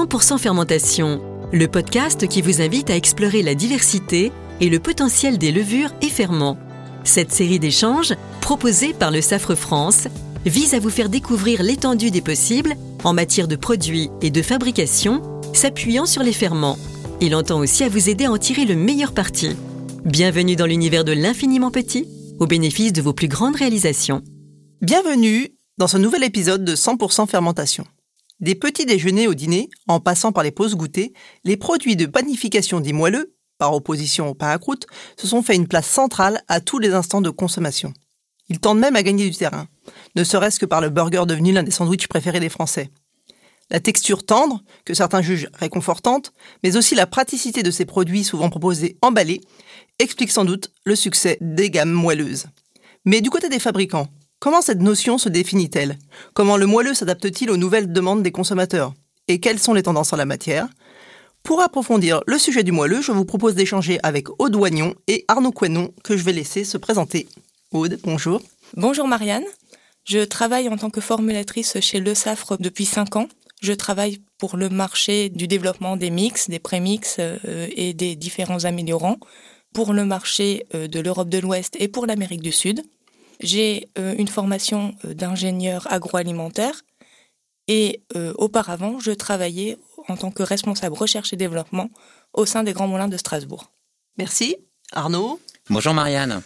100% fermentation, le podcast qui vous invite à explorer la diversité et le potentiel des levures et ferments. Cette série d'échanges, proposée par le Safre France, vise à vous faire découvrir l'étendue des possibles en matière de produits et de fabrication, s'appuyant sur les ferments. Il entend aussi à vous aider à en tirer le meilleur parti. Bienvenue dans l'univers de l'infiniment petit, au bénéfice de vos plus grandes réalisations. Bienvenue dans ce nouvel épisode de 100% fermentation. Des petits déjeuners au dîner, en passant par les pauses goûter, les produits de panification dits moelleux, par opposition au pain à croûte, se sont fait une place centrale à tous les instants de consommation. Ils tendent même à gagner du terrain, ne serait-ce que par le burger devenu l'un des sandwichs préférés des Français. La texture tendre, que certains jugent réconfortante, mais aussi la praticité de ces produits souvent proposés emballés, explique sans doute le succès des gammes moelleuses. Mais du côté des fabricants, Comment cette notion se définit-elle? Comment le moelleux s'adapte-t-il aux nouvelles demandes des consommateurs? Et quelles sont les tendances en la matière? Pour approfondir le sujet du moelleux, je vous propose d'échanger avec Aude Oignon et Arnaud Quenon, que je vais laisser se présenter. Aude, bonjour. Bonjour Marianne. Je travaille en tant que formulatrice chez Le Safre depuis 5 ans. Je travaille pour le marché du développement des mix, des prémix euh, et des différents améliorants, pour le marché euh, de l'Europe de l'Ouest et pour l'Amérique du Sud. J'ai euh, une formation euh, d'ingénieur agroalimentaire et euh, auparavant, je travaillais en tant que responsable recherche et développement au sein des Grands Moulins de Strasbourg. Merci. Arnaud? Bonjour Marianne.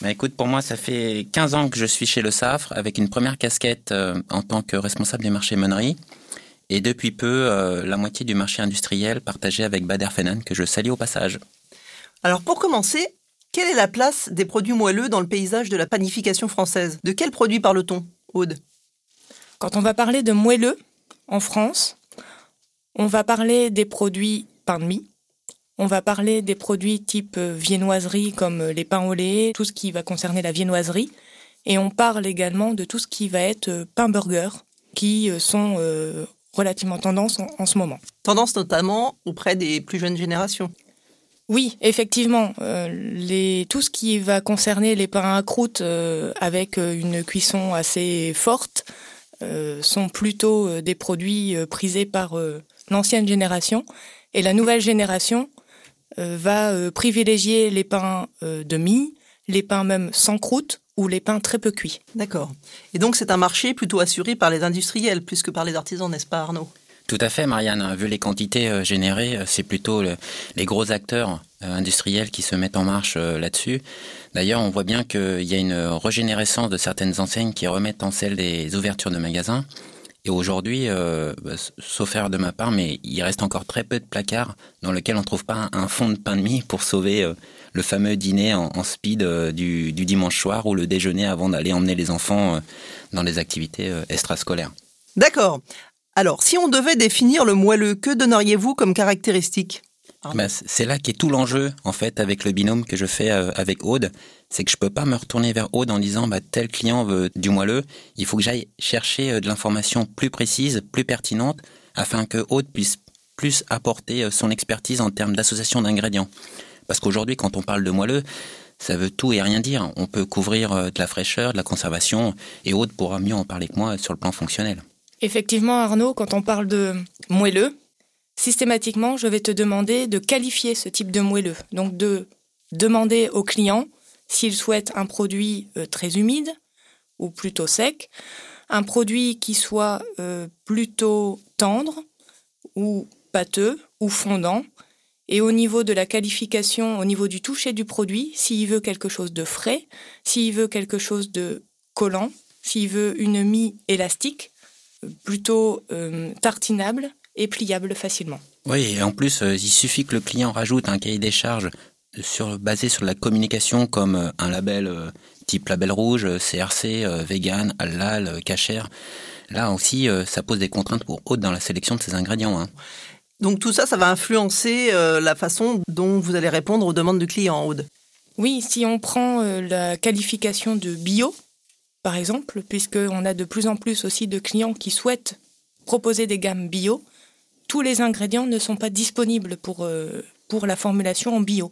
Bah, écoute, pour moi, ça fait 15 ans que je suis chez Le Safre avec une première casquette en tant que responsable des marchés meuneries et depuis peu la moitié du marché industriel partagé avec Bader Fenan que je salue au passage. Alors pour commencer, quelle est la place des produits moelleux dans le paysage de la panification française? De quels produits parle-t-on, Aude? Quand on va parler de moelleux en France, on va parler des produits pain de mie, on va parler des produits type euh, viennoiserie comme euh, les pains au lait, tout ce qui va concerner la viennoiserie, et on parle également de tout ce qui va être euh, pain burger, qui sont relativement tendance en, ce moment. Tendance notamment auprès des plus jeunes générations. Oui, effectivement. Euh, tout ce qui va concerner les pains à croûte euh, avec euh, une cuisson assez forte sont plutôt des produits prisés par l'ancienne génération. Et la nouvelle génération va privilégier les pains de mie, les pains même sans croûte ou les pains très peu cuits. D'accord. Et donc c'est un marché plutôt assuré par les industriels plus que par les artisans, n'est-ce pas Arnaud? Tout à fait, Marianne. Vu les quantités euh, générées, euh, c'est plutôt les gros acteurs euh, industriels qui se mettent en marche là-dessus. D'ailleurs, on voit bien qu'il y a une régénérescence de certaines enseignes qui remettent en selle des ouvertures de magasins. Et aujourd'hui, bah, sauf erreur de ma part, mais il reste encore très peu de placards dans lesquels on ne trouve pas un, fond de pain de mie pour sauver le fameux dîner en, speed du, du, dimanche soir ou le déjeuner avant d'aller emmener les enfants dans des activités extrascolaires. D'accord. Alors, si on devait définir le moelleux, que donneriez-vous comme caractéristique? Bah, c'est là qu'est tout l'enjeu, en fait, avec le binôme que je fais euh, avec Aude. C'est que je peux pas me retourner vers Aude en disant, bah, tel client veut du moelleux. Il faut que j'aille chercher euh, de l'information plus précise, plus pertinente, afin que Aude puisse plus apporter euh, son expertise en termes d'association d'ingrédients. Parce qu'aujourd'hui, quand on parle de moelleux, ça veut tout et rien dire. On peut couvrir de la fraîcheur, de la conservation, et Aude pourra mieux en parler que moi sur le plan fonctionnel. Effectivement, Arnaud, quand on parle de moelleux, systématiquement, je vais te demander de qualifier ce type de moelleux. Donc de demander au client s'il souhaite un produit euh, très humide ou plutôt sec, un produit qui soit euh, plutôt tendre ou pâteux ou fondant, et au niveau de la qualification, au niveau du toucher du produit, s'il veut quelque chose de frais, s'il veut quelque chose de collant, s'il veut une mie élastique, plutôt euh, tartinable et pliable facilement. Oui, et en plus, euh, il suffit que le client rajoute un cahier des charges sur, basé sur la communication comme euh, un label type label rouge, CRC, vegan, halal, cachère. Là aussi, ça pose des contraintes pour Aude dans la sélection de ses ingrédients. Hein. Donc tout ça, ça va influencer la façon dont vous allez répondre aux demandes du client, Aude? Oui, si on prend la qualification de bio, par exemple, puisqu'on a de plus en plus aussi de clients qui souhaitent proposer des gammes bio, tous les ingrédients ne sont pas disponibles pour, euh, pour la formulation en bio.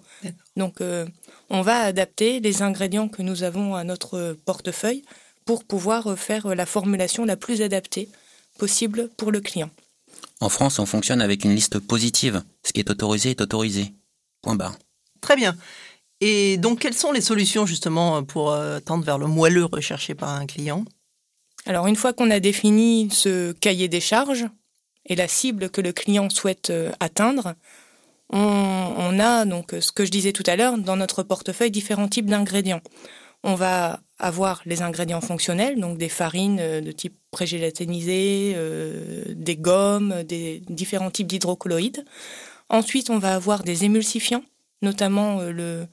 Donc, euh, on va adapter les ingrédients que nous avons à notre portefeuille pour pouvoir faire la formulation la plus adaptée possible pour le client. En France, on fonctionne avec une liste positive. Ce qui est autorisé est autorisé. Point barre. Très bien. Et donc, quelles sont les solutions justement pour euh, tendre vers le moelleux recherché par un client? Alors, une fois qu'on a défini ce cahier des charges et la cible que le client souhaite euh, atteindre, on, a donc ce que je disais tout à l'heure dans notre portefeuille différents types d'ingrédients. On va avoir les ingrédients fonctionnels, donc des farines euh, de type prégélatinisé, des gommes, des différents types d'hydrocolloïdes. Ensuite, on va avoir des émulsifiants notamment euh, le,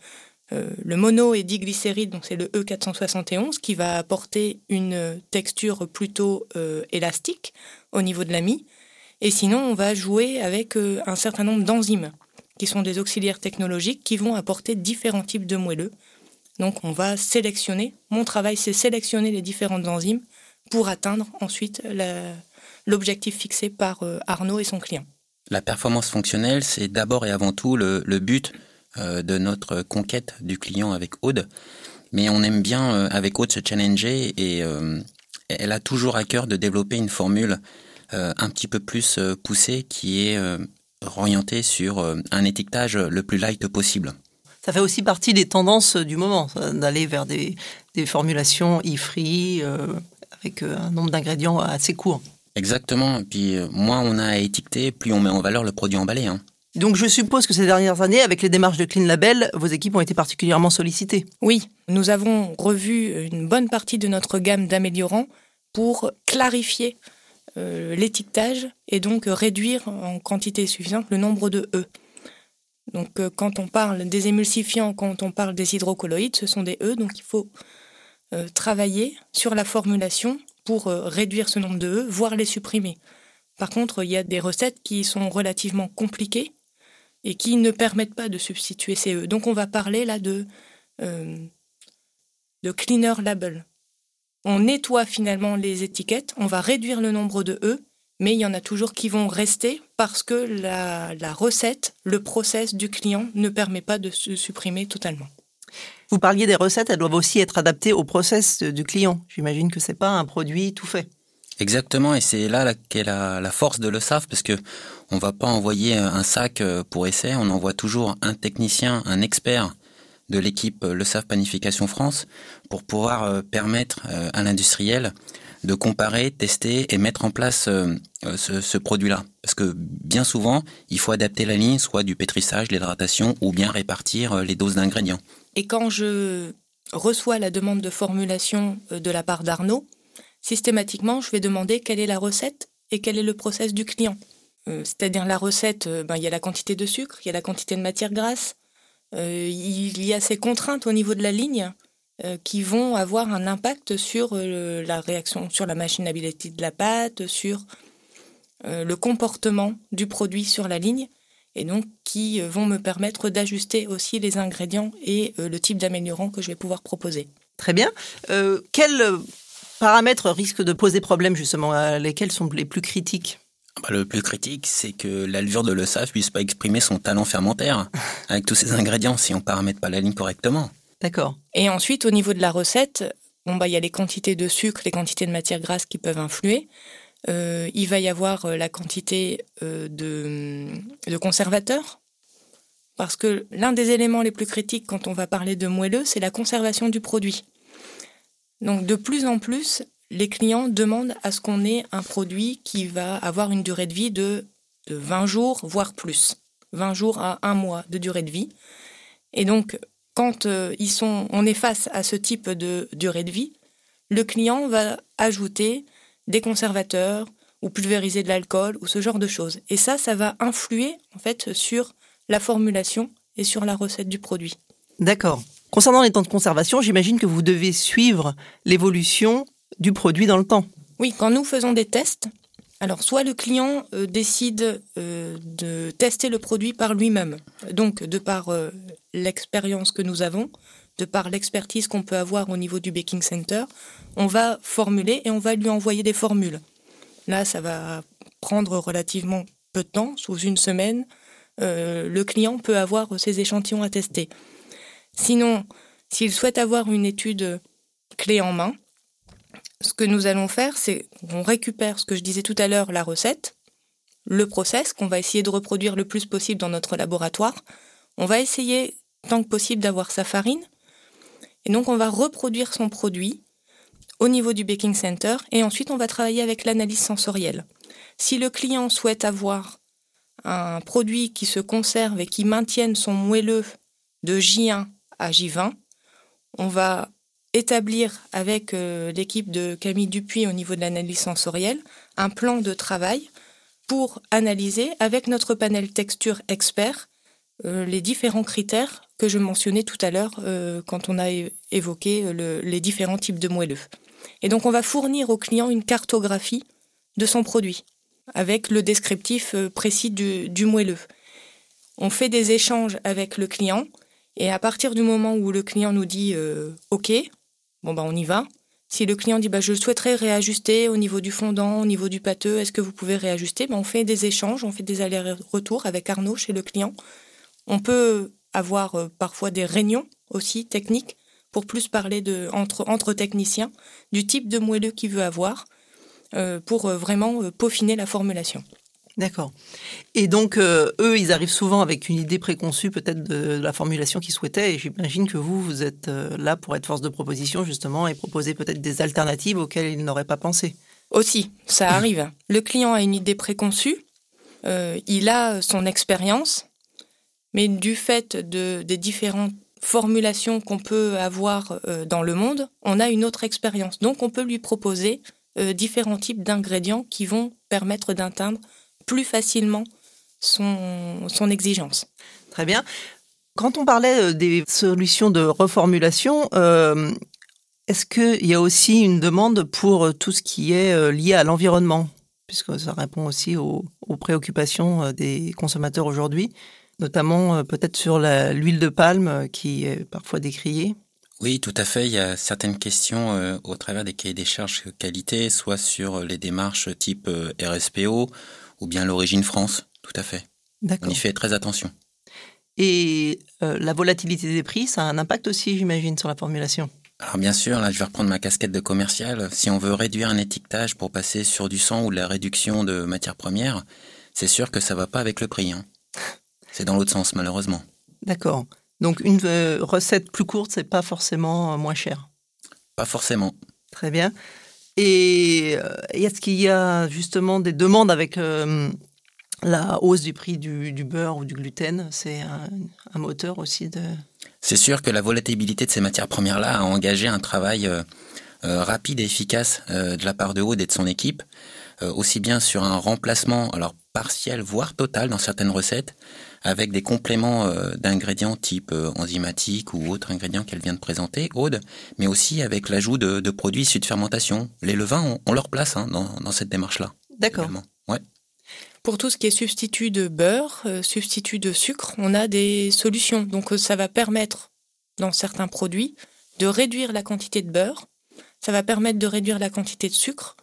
euh, le mono et diglycéride, donc c'est le E471, qui va apporter une texture plutôt euh, élastique au niveau de la mie. Et sinon, on va jouer avec un certain nombre d'enzymes, qui sont des auxiliaires technologiques qui vont apporter différents types de moelleux. Donc on va sélectionner, mon travail c'est sélectionner les différentes enzymes pour atteindre ensuite l'objectif fixé par Arnaud et son client. La performance fonctionnelle, c'est d'abord et avant tout le, le but euh, de notre conquête du client avec Aude. Mais on aime bien euh, avec Aude se challenger et euh, elle a toujours à cœur de développer une formule un petit peu plus poussée qui est orientée sur un étiquetage le plus light possible. Ça fait aussi partie des tendances du moment, d'aller vers des, formulations e-free avec un nombre d'ingrédients assez court. Exactement. Et puis moins on a à étiqueter, plus on met en valeur le produit emballé. Hein. Donc je suppose que ces dernières années, avec les démarches de Clean Label, vos équipes ont été particulièrement sollicitées. Oui, nous avons revu une bonne partie de notre gamme d'améliorants pour clarifier euh, l'étiquetage et donc réduire en quantité suffisante le nombre de E. Donc euh, quand on parle des émulsifiants, quand on parle des hydrocolloïdes, ce sont des E, donc il faut euh, travailler sur la formulation pour réduire ce nombre de E, voire les supprimer. Par contre, il y a des recettes qui sont relativement compliquées et qui ne permettent pas de substituer ces E. Donc on va parler là de, euh, de cleaner label. On nettoie finalement les étiquettes, on va réduire le nombre de E, mais il y en a toujours qui vont rester parce que la, la recette, le process du client ne permet pas de se supprimer totalement. Vous parliez des recettes, elles doivent aussi être adaptées au process du client. J'imagine que c'est pas un produit tout fait. Exactement, et c'est là qu'est la, force de le SAF, parce que on va pas envoyer un sac euh, pour essai, on envoie toujours un technicien, un expert de l'équipe euh, Le SAF Panification France pour pouvoir euh, permettre à l'industriel de comparer, tester et mettre en place ce, ce produit-là. Parce que bien souvent, il faut adapter la ligne, soit du pétrissage, l'hydratation, ou bien répartir les doses d'ingrédients. Et quand je reçois la demande de formulation de la part d'Arnaud, systématiquement, je vais demander quelle est la recette et quel est le process du client. Euh, c'est-à-dire la recette, euh, ben, il y a la quantité de sucre, il y a la quantité de matière grasse, euh, il y a ces contraintes au niveau de la ligne qui vont avoir un impact sur la réaction, sur la machinabilité de la pâte, sur le comportement du produit sur la ligne, et donc qui vont me permettre d'ajuster aussi les ingrédients et le type d'améliorant que je vais pouvoir proposer. Très bien. quel paramètres risquent de poser problème justement euh, Lesquels sont les plus critiques? Bah, le plus critique, c'est que la levure de l'ESAF puisse pas exprimer son talent fermentaire avec tous ces ingrédients si on paramètre pas la ligne correctement. D'accord. Et ensuite, au niveau de la recette, bon bah il y a les quantités de sucre, les quantités de matière grasse qui peuvent influer. Euh, il va y avoir euh, la quantité de, de conservateurs, parce que l'un des éléments les plus critiques quand on va parler de moelleux, c'est la conservation du produit. Donc de plus en plus, les clients demandent à ce qu'on ait un produit qui va avoir une durée de vie de, 20 jours, voire plus. 20 jours à un mois de durée de vie. Et donc, quand euh, on est face à ce type de durée de vie, le client va ajouter des conservateurs ou pulvériser de l'alcool ou ce genre de choses. Et ça, ça va influer en fait sur la formulation et sur la recette du produit. D'accord. Concernant les temps de conservation, j'imagine que vous devez suivre l'évolution du produit dans le temps. Oui, quand nous faisons des tests, alors soit le client euh, décide euh, de tester le produit par lui-même, donc de par euh, l'expérience que nous avons, de par l'expertise qu'on peut avoir au niveau du baking center, on va formuler et on va lui envoyer des formules. Là, ça va prendre relativement peu de temps, sous une semaine, le client peut avoir ses échantillons à tester. Sinon, s'il souhaite avoir une étude clé en main, ce que nous allons faire, c'est qu'on récupère ce que je disais tout à l'heure, la recette, le process qu'on va essayer de reproduire le plus possible dans notre laboratoire. On va essayer tant que possible d'avoir sa farine. Et donc on va reproduire son produit au niveau du baking center et ensuite on va travailler avec l'analyse sensorielle. Si le client souhaite avoir un produit qui se conserve et qui maintienne son moelleux de J1 à J20, on va établir avec euh, l'équipe de Camille Dupuis au niveau de l'analyse sensorielle un plan de travail pour analyser avec notre panel texture expert euh, les différents critères que je mentionnais tout à l'heure euh, quand on a évoqué les différents types de moelleux. Et donc on va fournir au client une cartographie de son produit avec le descriptif précis du, du moelleux. On fait des échanges avec le client et à partir du moment où le client nous dit OK, bon bah on y va. Si le client dit bah je souhaiterais réajuster au niveau du fondant, au niveau du pâteux, est-ce que vous pouvez réajuster? Bah, On fait des échanges, on fait des allers-retours avec Arnaud chez le client. On peut avoir euh, parfois des réunions aussi techniques pour plus parler entre, techniciens du type de moelleux qu'il veut avoir euh, pour euh, vraiment peaufiner la formulation. D'accord. Et donc, euh, eux, ils arrivent souvent avec une idée préconçue peut-être de, la formulation qu'ils souhaitaient. Et j'imagine que vous, vous êtes euh, là pour être force de proposition, justement, et proposer peut-être des alternatives auxquelles ils n'auraient pas pensé. Aussi, ça arrive. Le client a une idée préconçue, euh, il a son expérience, mais du fait de, des différentes formulations qu'on peut avoir dans le monde, on a une autre expérience. Donc, on peut lui proposer différents types d'ingrédients qui vont permettre d'atteindre plus facilement son, son exigence. Très bien. Quand on parlait euh, des solutions de reformulation, euh, est-ce qu'il y a aussi une demande pour tout ce qui est euh, lié à l'environnement? Puisque ça répond aussi aux, préoccupations des consommateurs aujourd'hui, notamment peut-être sur l'huile de palme qui est parfois décriée. Oui, tout à fait. Il y a certaines questions au travers des cahiers des charges qualité, soit sur les démarches type RSPO ou bien l'origine France, tout à fait. On y fait très attention. Et euh, la volatilité des prix, ça a un impact aussi, j'imagine, sur la formulation? Alors bien sûr, là je vais reprendre ma casquette de commercial. Si on veut réduire un étiquetage pour passer sur du sang ou de la réduction de matières premières, c'est sûr que ça va pas avec le prix. Hein. C'est dans l'autre sens malheureusement. D'accord. Donc une euh, recette plus courte, c'est pas forcément euh, moins cher? Pas forcément. Très bien. Et euh, est-ce qu'il y a justement des demandes avec euh, la hausse du prix du, beurre ou du gluten? C'est un, moteur aussi de... C'est sûr que la volatilité de ces matières premières-là a engagé un travail euh, rapide et efficace de la part de Aude et de son équipe, aussi bien sur un remplacement, alors partiel, voire total dans certaines recettes, avec des compléments euh, d'ingrédients type euh, enzymatiques ou autres ingrédients qu'elle vient de présenter, Aude, mais aussi avec l'ajout de, produits issus de fermentation. Les levains ont, leur place hein, dans, cette démarche-là. D'accord. Ouais. Pour tout ce qui est substitut de beurre, euh, substitut de sucre, on a des solutions. Donc ça va permettre, dans certains produits, de réduire la quantité de beurre. Ça va permettre de réduire la quantité de sucre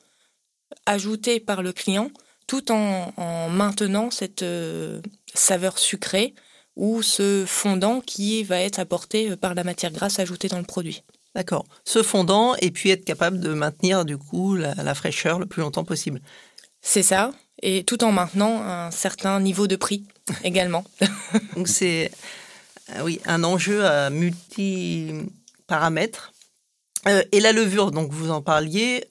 ajouté par le client tout en, maintenant cette euh, saveur sucrée ou ce fondant qui va être apporté euh, par la matière grasse ajoutée dans le produit. D'accord. Ce fondant et puis être capable de maintenir du coup la, fraîcheur le plus longtemps possible. C'est ça, et tout en maintenant un certain niveau de prix également. Donc c'est euh, oui un enjeu à multi paramètres. et la levure, donc vous en parliez.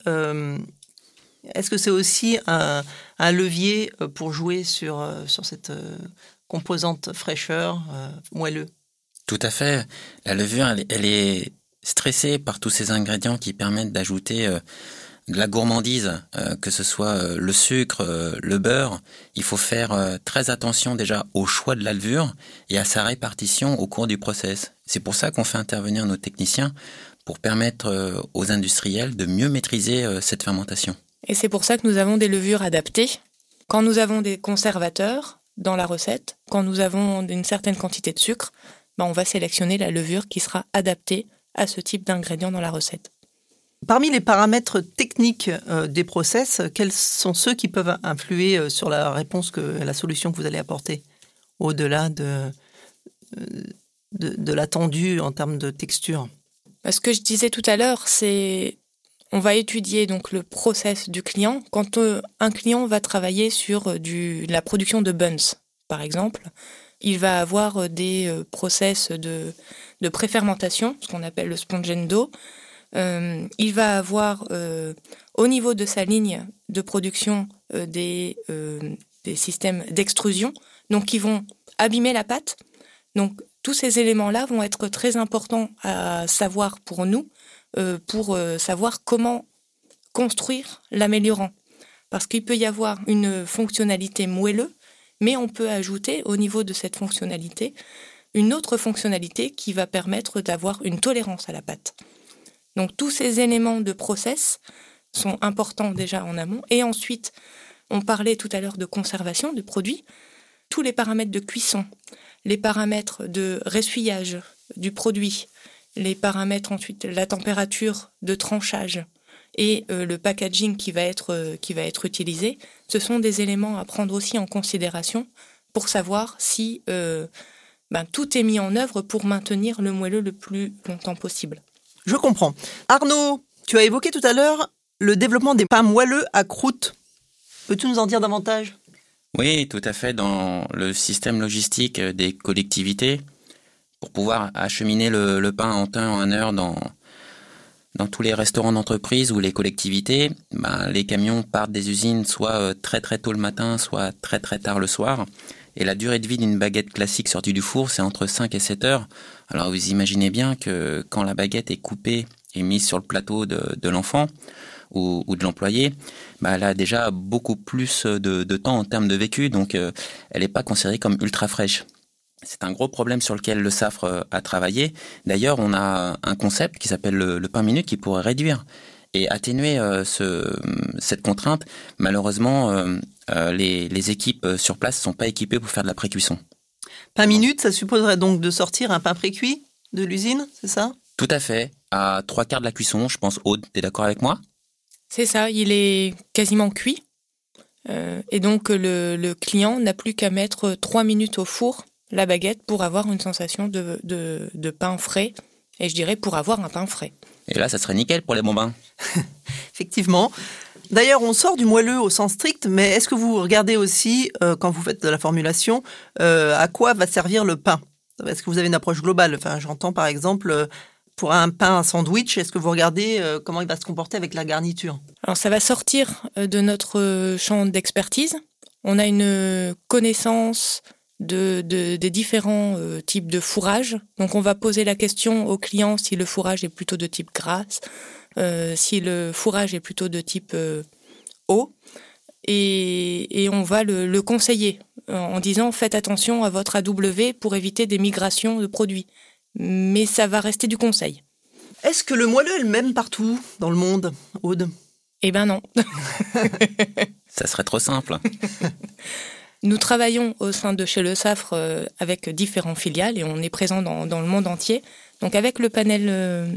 Est-ce que c'est aussi un, levier euh, pour jouer sur, euh, sur cette euh, composante fraîcheur, moelleux Tout à fait. La levure, elle, est stressée par tous ces ingrédients qui permettent d'ajouter de la gourmandise, que ce soit le sucre, le beurre. Il faut faire très attention déjà au choix de la levure et à sa répartition au cours du process. C'est pour ça qu'on fait intervenir nos techniciens pour permettre aux industriels de mieux maîtriser cette fermentation. Et c'est pour ça que nous avons des levures adaptées. Quand nous avons des conservateurs dans la recette, quand nous avons une certaine quantité de sucre, ben on va sélectionner la levure qui sera adaptée à ce type d'ingrédient dans la recette. Parmi les paramètres techniques euh, des process, quels sont ceux qui peuvent influer euh, sur la réponse que la solution que vous allez apporter? Au-delà de, euh, de, de l'attendu en termes de texture Ce que je disais tout à l'heure, c'est on va étudier donc le process du client. Quand euh, un client va travailler sur euh, la production de buns, par exemple, il va avoir euh, des process de, préfermentation, ce qu'on appelle le spongendo. Il va avoir au niveau de sa ligne de production des, systèmes d'extrusion, donc qui vont abîmer la pâte. Donc tous ces éléments-là vont être très importants à savoir pour nous pour euh, savoir comment construire l'améliorant. Parce qu'il peut y avoir une fonctionnalité moelleuse, mais on peut ajouter au niveau de cette fonctionnalité une autre fonctionnalité qui va permettre d'avoir une tolérance à la pâte. Donc tous ces éléments de process sont importants déjà en amont. Et ensuite, on parlait tout à l'heure de conservation du produit. Tous les paramètres de cuisson, les paramètres de ressuyage du produit, les paramètres ensuite, la température de tranchage et euh, le packaging qui va, être, euh, qui va être utilisé, ce sont des éléments à prendre aussi en considération pour savoir si euh, ben, tout est mis en œuvre pour maintenir le moelleux le plus longtemps possible. Je comprends. Arnaud, tu as évoqué tout à l'heure le développement des pains moelleux à croûte. Peux-tu nous en dire davantage? Oui, tout à fait. Dans le système logistique des collectivités, pour pouvoir acheminer le, pain en temps en heure dans, dans tous les restaurants d'entreprise ou les collectivités, ben, les camions partent des usines soit euh, très très tôt le matin, soit très très tard le soir. Et la durée de vie d'une baguette classique sortie du four, c'est entre 5 et 7 heures. Alors vous imaginez bien que quand la baguette est coupée et mise sur le plateau de, de l'enfant ou, ou, de l'employé, ben, elle a déjà beaucoup plus de, de, temps en termes de vécu, donc euh, elle n'est pas considérée comme ultra fraîche. C'est un gros problème sur lequel le SAFRE euh, a travaillé. D'ailleurs, on a un concept qui s'appelle le, pain minute qui pourrait réduire et atténuer euh, ce, cette contrainte. Malheureusement, euh, les, équipes sur place ne sont pas équipées pour faire de la pré-cuisson. Pain minute, ça supposerait donc de sortir un pain pré-cuit de l'usine, c'est ça? Tout à fait. À trois quarts de la cuisson, je pense. Aude, tu es d'accord avec moi? C'est ça, il est quasiment cuit. et donc le, le client n'a plus qu'à mettre trois minutes au four la baguette pour avoir une sensation de, de, pain frais. Et je dirais pour avoir un pain frais. Et là, ça serait nickel pour les bonbons. Effectivement. D'ailleurs, on sort du moelleux au sens strict, mais est-ce que vous regardez aussi, euh, quand vous faites de la formulation, euh, à quoi va servir le pain? Est-ce que vous avez une approche globale? Enfin, j'entends par exemple euh, pour un pain à sandwich, est-ce que vous regardez comment il va se comporter avec la garniture? Alors, ça va sortir de notre champ d'expertise. On a une connaissance de, des différents euh, types de fourrage. Donc on va poser la question au client si le fourrage est plutôt de type grasse, euh, si le fourrage est plutôt de type euh, eau, et, on va le, conseiller en disant faites attention à votre AW pour éviter des migrations de produits. Mais ça va rester du conseil. Est-ce que le moelleux est le même partout dans le monde, Aude? Eh ben non. ça serait trop simple. Nous travaillons au sein de chez Le Safre euh, avec différents filiales et on est présent dans, le monde entier. Donc avec le panel euh,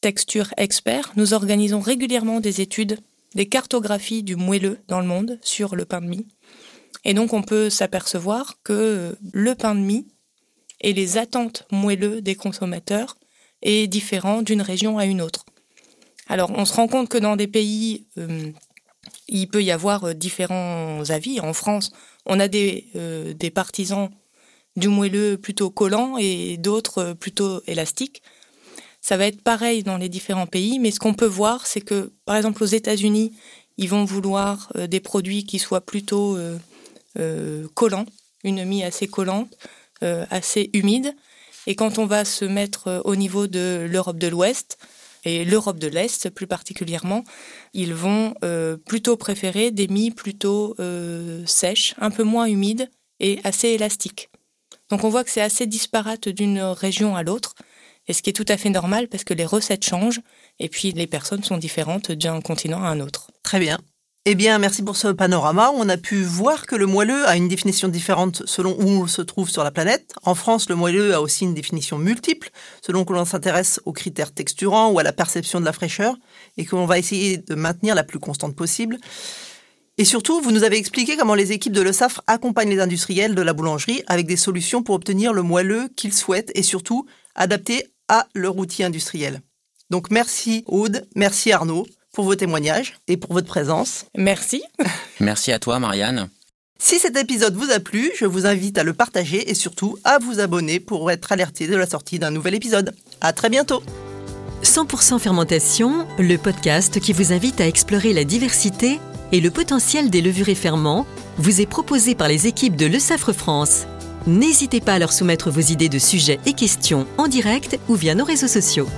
Texture Expert, nous organisons régulièrement des études, des cartographies du moelleux dans le monde sur le pain de mie. Et donc on peut s'apercevoir que le pain de mie et les attentes moelleux des consommateurs est différent d'une région à une autre. Alors on se rend compte que dans des pays, euh, il peut y avoir différents avis. En France, on a des, euh, partisans du moelleux plutôt collant et d'autres euh, plutôt élastiques. Ça va être pareil dans les différents pays, mais ce qu'on peut voir, c'est que, par exemple, aux États-Unis, ils vont vouloir euh, des produits qui soient plutôt collants, une mie assez collante, assez humide. Et quand on va se mettre au niveau de l'Europe de l'Ouest, et l'Europe de l'Est plus particulièrement, ils vont euh, plutôt préférer des mie plutôt euh, sèches, un peu moins humides et assez élastiques. Donc on voit que c'est assez disparate d'une région à l'autre, et ce qui est tout à fait normal parce que les recettes changent et puis les personnes sont différentes d'un continent à un autre. Très bien. Eh bien, merci pour ce panorama. On a pu voir que le moelleux a une définition différente selon où on se trouve sur la planète. En France, le moelleux a aussi une définition multiple, selon que l'on s'intéresse aux critères texturants ou à la perception de la fraîcheur, et que l'on va essayer de maintenir la plus constante possible. Et surtout, vous nous avez expliqué comment les équipes de Le Safre accompagnent les industriels de la boulangerie avec des solutions pour obtenir le moelleux qu'ils souhaitent et surtout adapté à leur outil industriel. Donc merci Aude, merci Arnaud pour vos témoignages et pour votre présence. Merci. Merci à toi, Marianne. Si cet épisode vous a plu, je vous invite à le partager et surtout à vous abonner pour être alerté de la sortie d'un nouvel épisode. À très bientôt. 100% fermentation, le podcast qui vous invite à explorer la diversité et le potentiel des levures et ferments, vous est proposé par les équipes de Le Safre France. N'hésitez pas à leur soumettre vos idées de sujets et questions en direct ou via nos réseaux sociaux.